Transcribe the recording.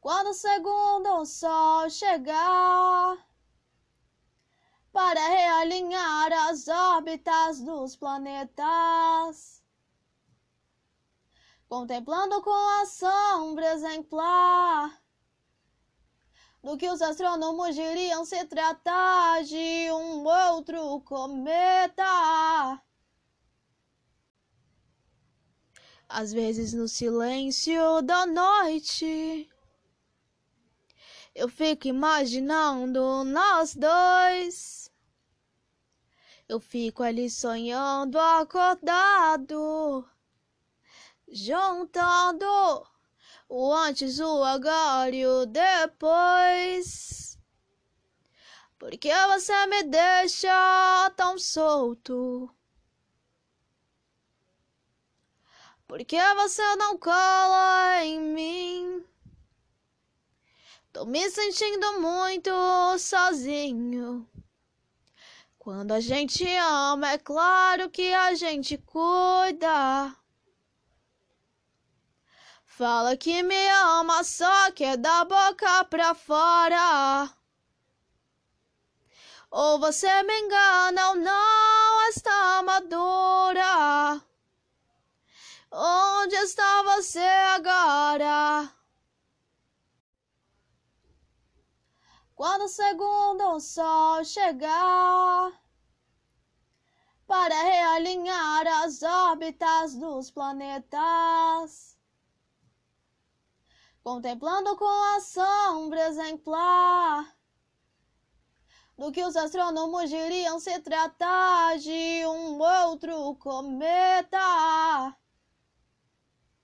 Quando o segundo sol chegar para realinhar as órbitas dos planetas, contemplando com assombro exemplar do que os astrônomos diriam se tratar de um outro cometa. Às vezes no silêncio da noite eu fico imaginando nós dois. Eu fico ali sonhando acordado, juntando o antes, o agora e o depois. Porque você me deixa tão solto? Porque você não cola em mim? Tô me sentindo muito sozinho. Quando a gente ama, é claro que a gente cuida. Fala que me ama, só que é da boca pra fora. Ou você me engana ou não está madura. Onde está você agora? Quando o segundo sol chegar para realinhar as órbitas dos planetas, contemplando com assombro exemplar do que os astrônomos diriam se tratar de um outro cometa.